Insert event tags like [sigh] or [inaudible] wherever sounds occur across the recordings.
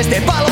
este é palo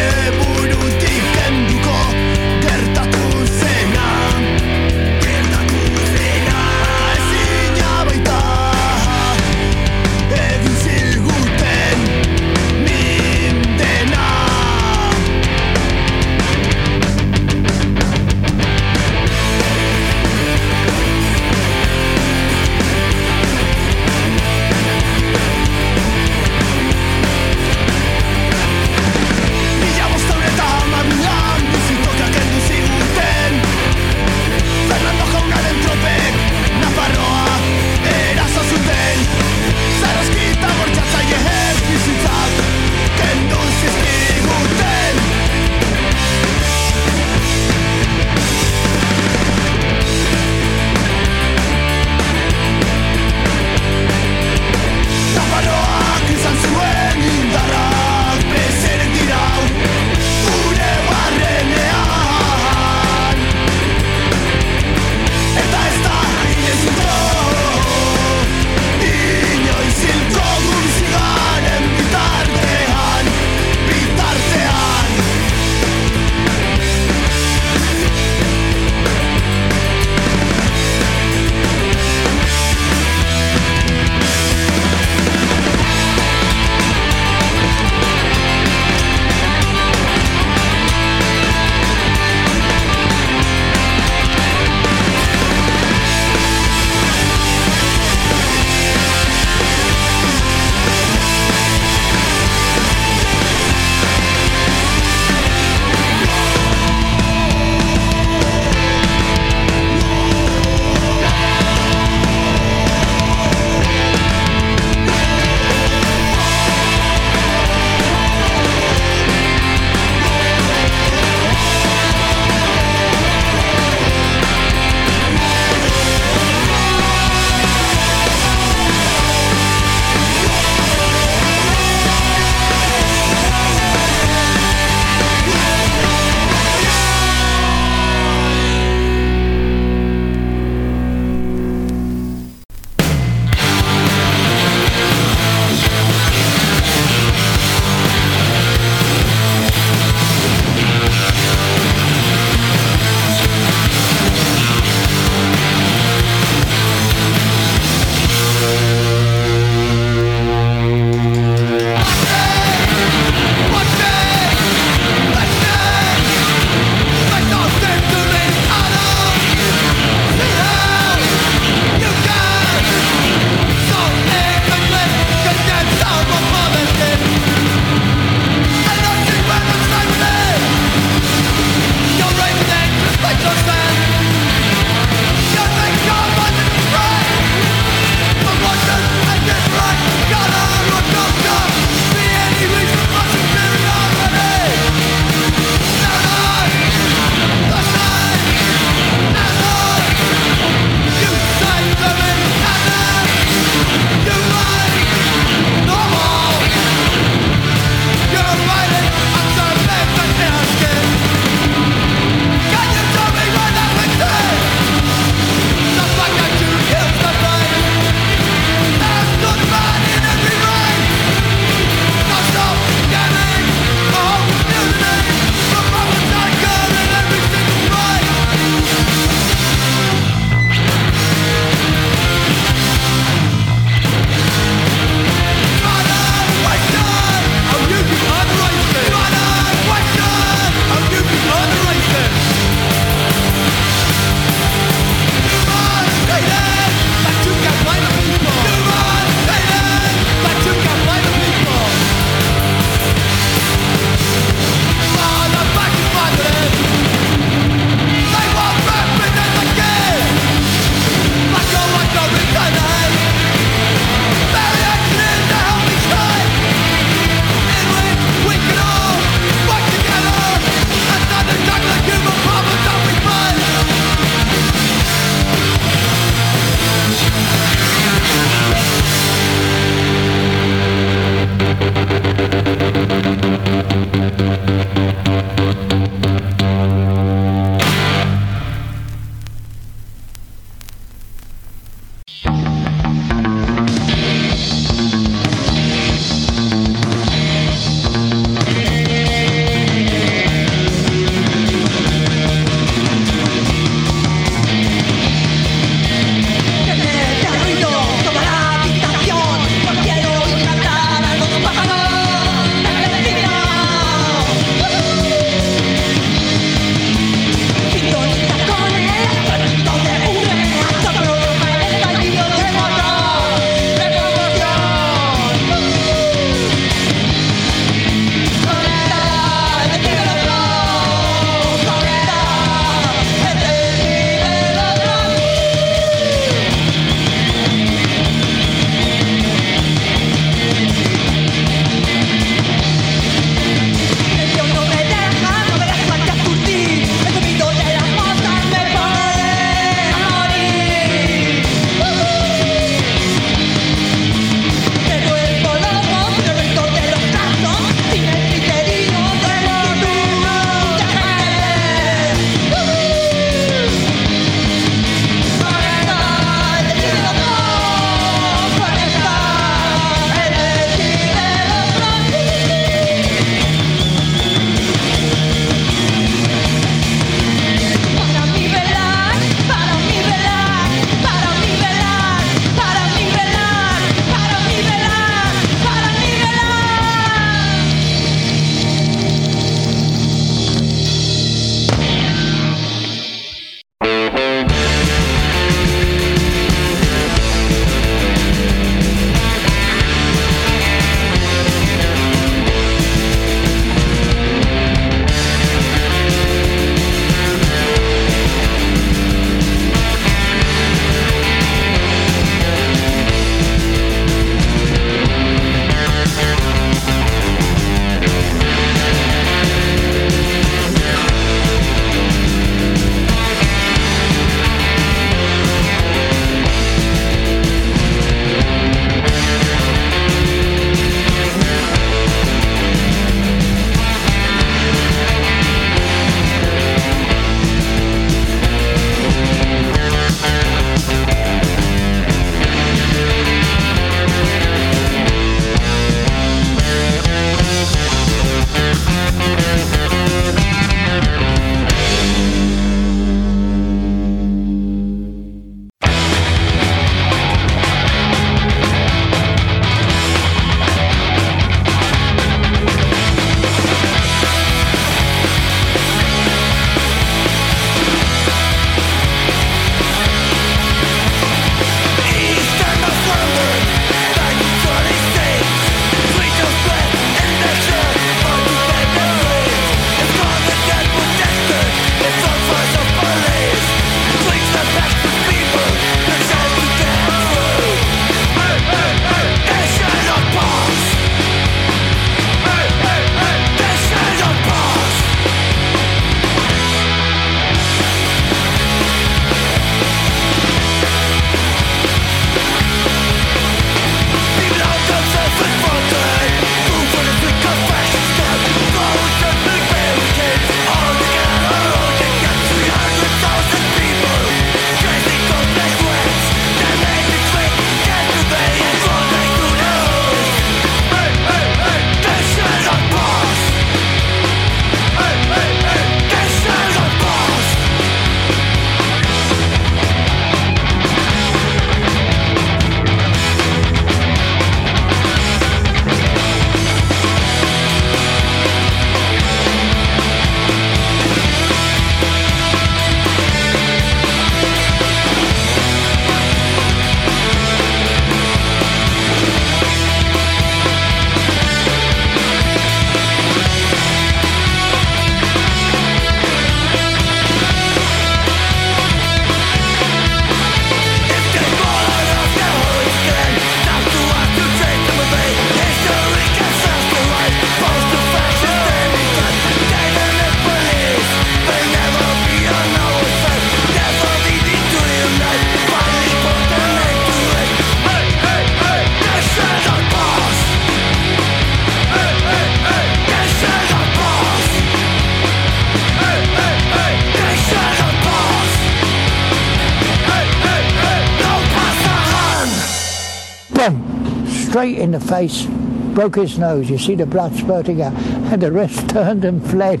in the face. Broke his nose. You see the blood spurting out. And the rest [laughs] turned and fled.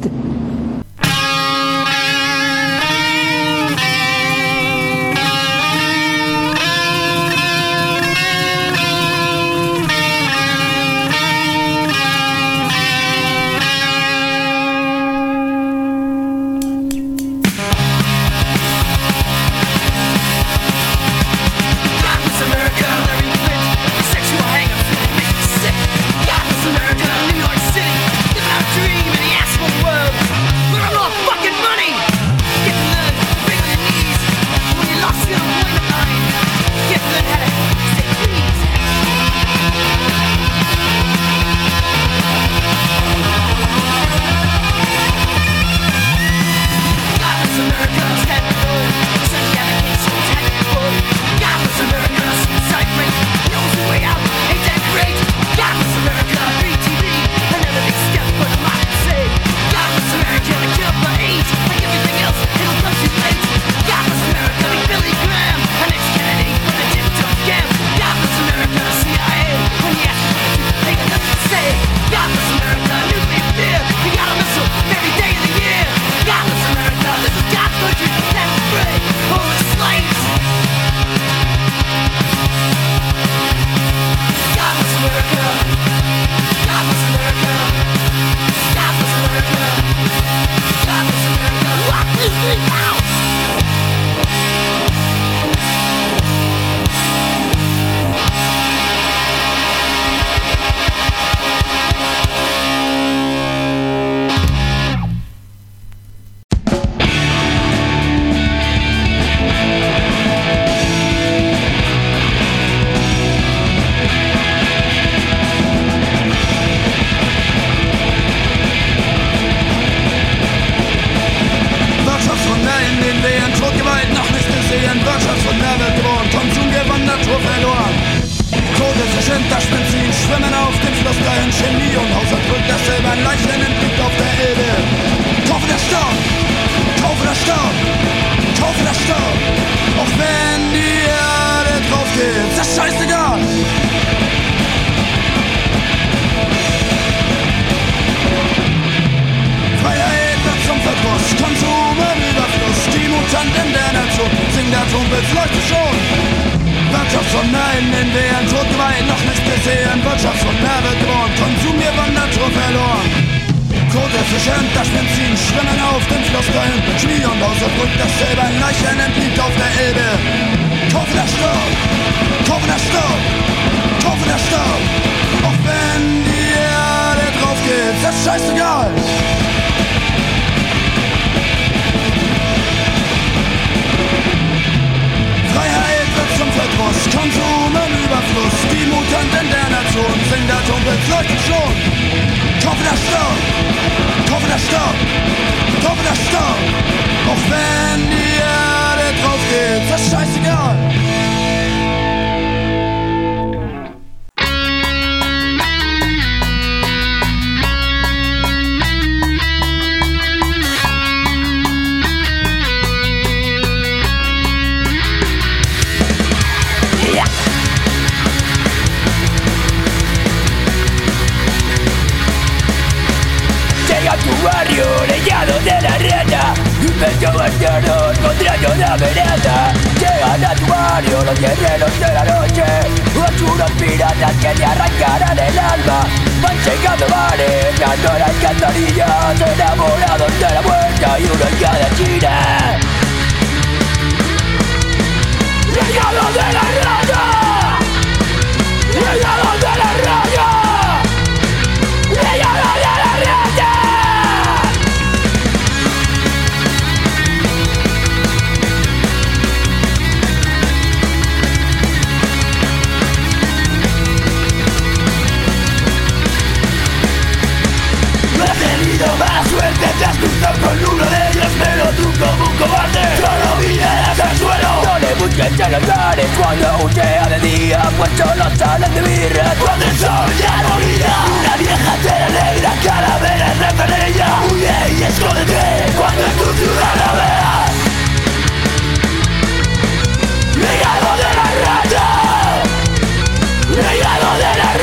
der Staub, der Staub. Auch wenn die Erde drauf geht, das scheißegal. en un contrario una vereda Llegan a tu barrio los guerreros de la noche Ochuros piratas que te arrancarán el alma Van llegando bares, dando las cantarillas Enamorados de la vuelta y uno en cada esquina ¡Legado de la rata! ¡Legado de la rata! Con luna de ellas pero tú como un cobarde. Solo miradas al suelo No le busques a los bares Cuando huye de día. Puesto los salen de birra Cuando el sol ya no brilla Una vieja tela negra Calavera reza en ella Huye y escóndete Cuando en tu ciudad la veas. Legado de la raya. Legado de la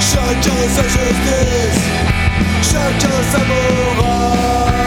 Chacun sa justice, chacun sa morale.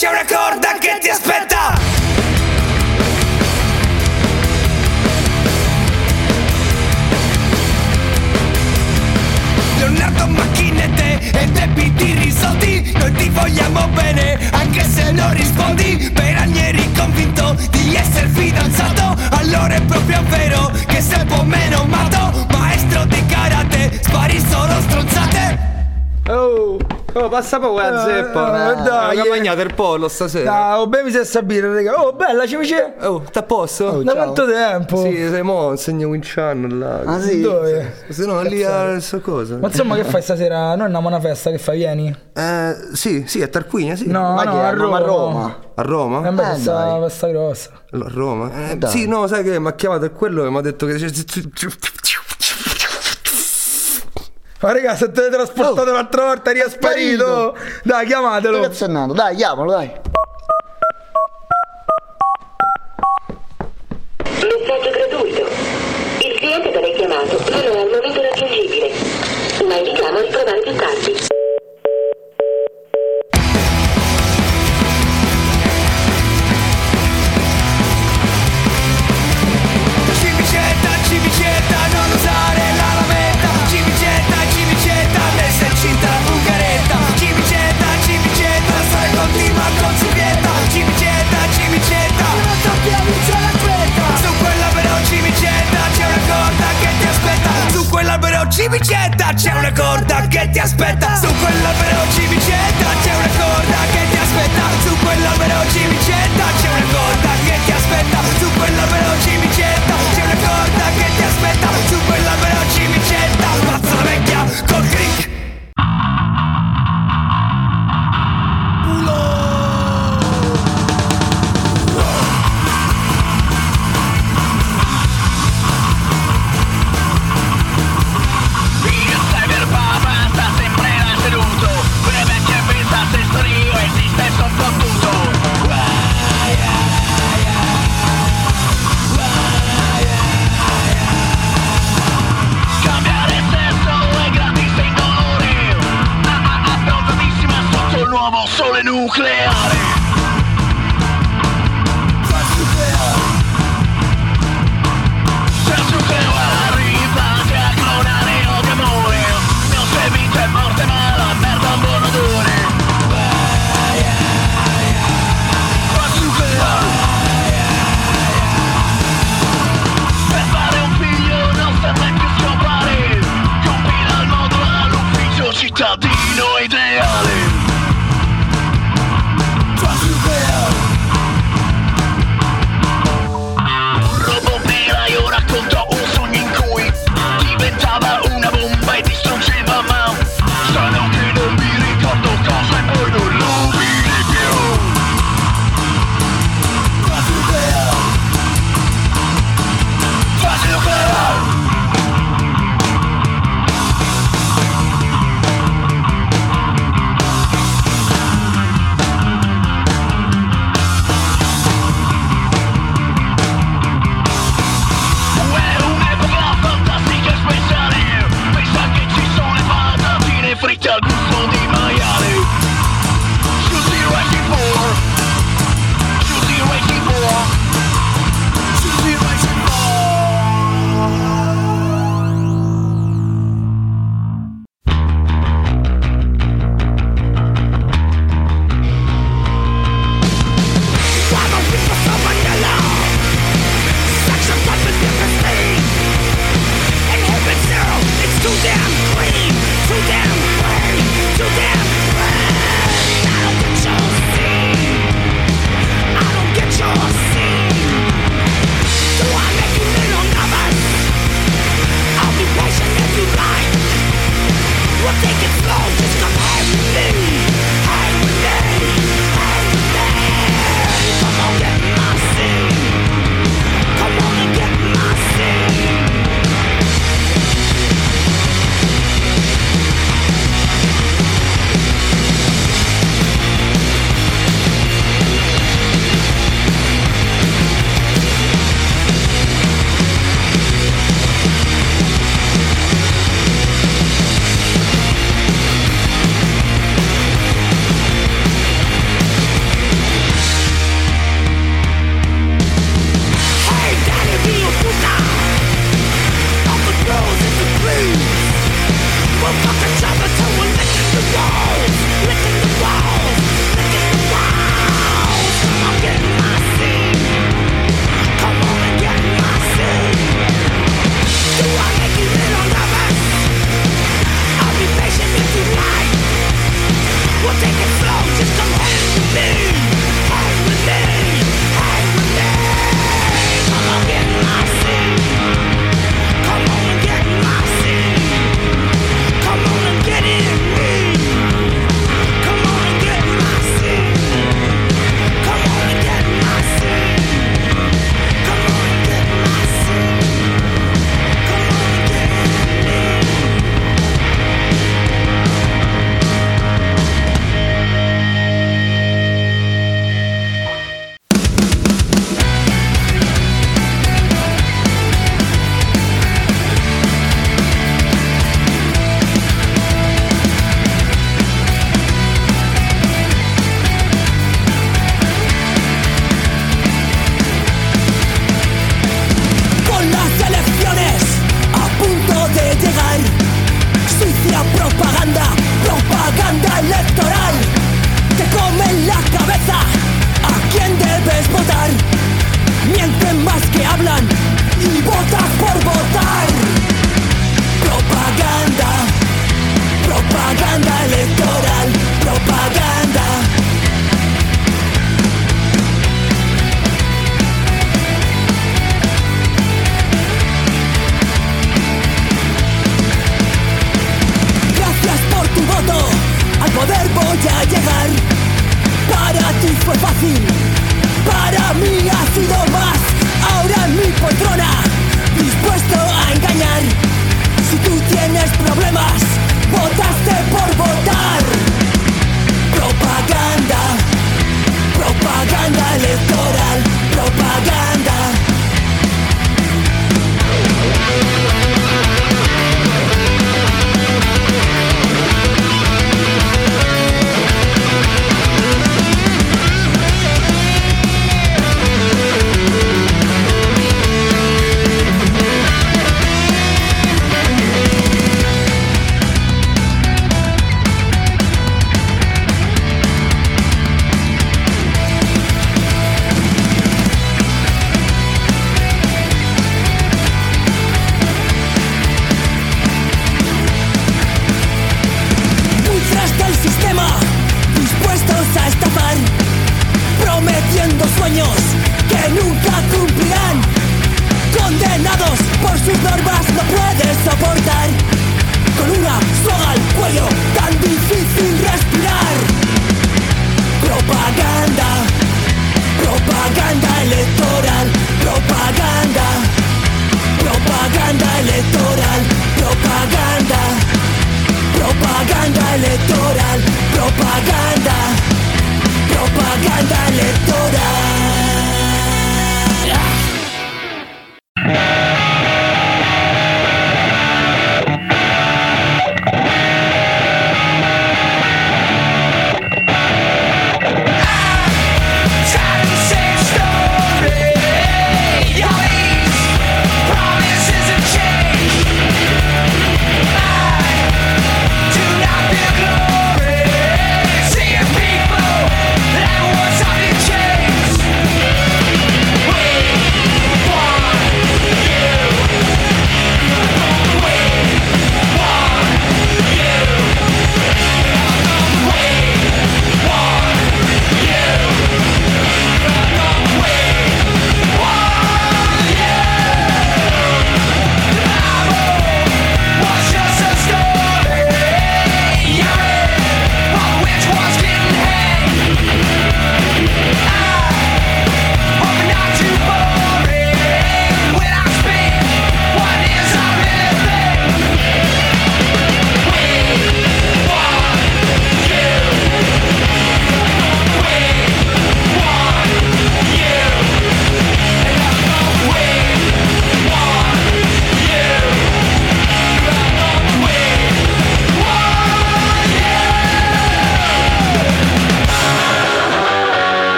C'è una corda che ti aspetta. Leonardo macchinette e debiti risolti. Noi ti vogliamo bene anche se non rispondi. Per Ranieri convinto di essere fidanzato. Allora è proprio vero che sei un po' meno matto Maestro di karate, spari solo stronzate. Oh, oh, passa poco la zeppa. eh, dai, Ho eh. mangiato il pollo stasera. Ciao, bevi se birra, raga. Oh, bella, ci dice. Oh, sta a posto? Da quanto tempo? Sì, sei mo, insegno Winciano là. Ah, sì? Dove? Se no, lì a sta cosa. Ma insomma, che fai stasera? Noi andiamo a una festa, che fai? Vieni? Eh, sì, sì, a Tarquinia, sì. No, Ma no, a Roma. a Roma? A Roma? Eh, beh, Eh, questa dai. festa grossa. A Roma? Eh, sì, no, sai che mi ha chiamato è quello e mi ha detto che... Ma raga, se te trasportato Oh. un'altra volta, eri sparito. Dai, Che chiamatelo. cazzo è nato? Dai, chiamalo, dai. Messaggio gratuito. Il cliente da lei chiamato non è al momento raggiungibile. La invitiamo a riprovare più tardi. Cimicetta c'è una corda che ti aspetta. Su quell'albero cimicetta c'è una corda che ti aspetta. Su quell'albero cimicetta c'è una corda che ti aspetta. Su quell'albero cimicetta c'è una corda che ti aspetta. Su quell'albero cimicetta Spazza la vecchia col crick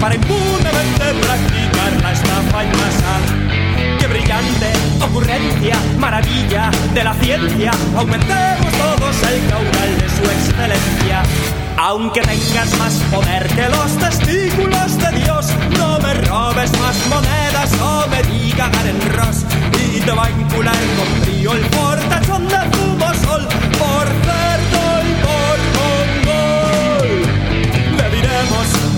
para inmunemente practicar la estafa y masal. ¡Qué brillante ocurrencia, maravilla de la ciencia! Aumentemos todos el caudal de su excelencia. Aunque tengas más poder que los testículos de Dios, no me robes más monedas o no me diga Karen Ross. Y te va a vincular con frío el portachón de fumo sol por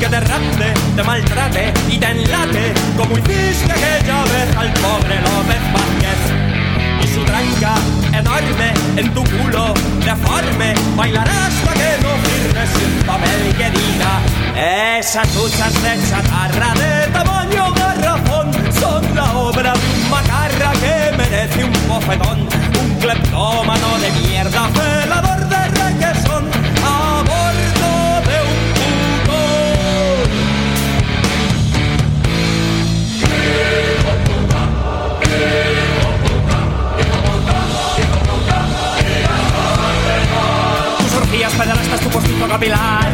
que te rapte, te maltrate y te enlate, como hiciste aquella vez al pobre López Vázquez. Y su tranca enorme en tu culo deforme bailará hasta que no firmes un papel que diga esas duchas de chatarra de tamaño garrafón son la obra de un macarra que merece un bofetón un cleptómano de mierda felador tu postito capilar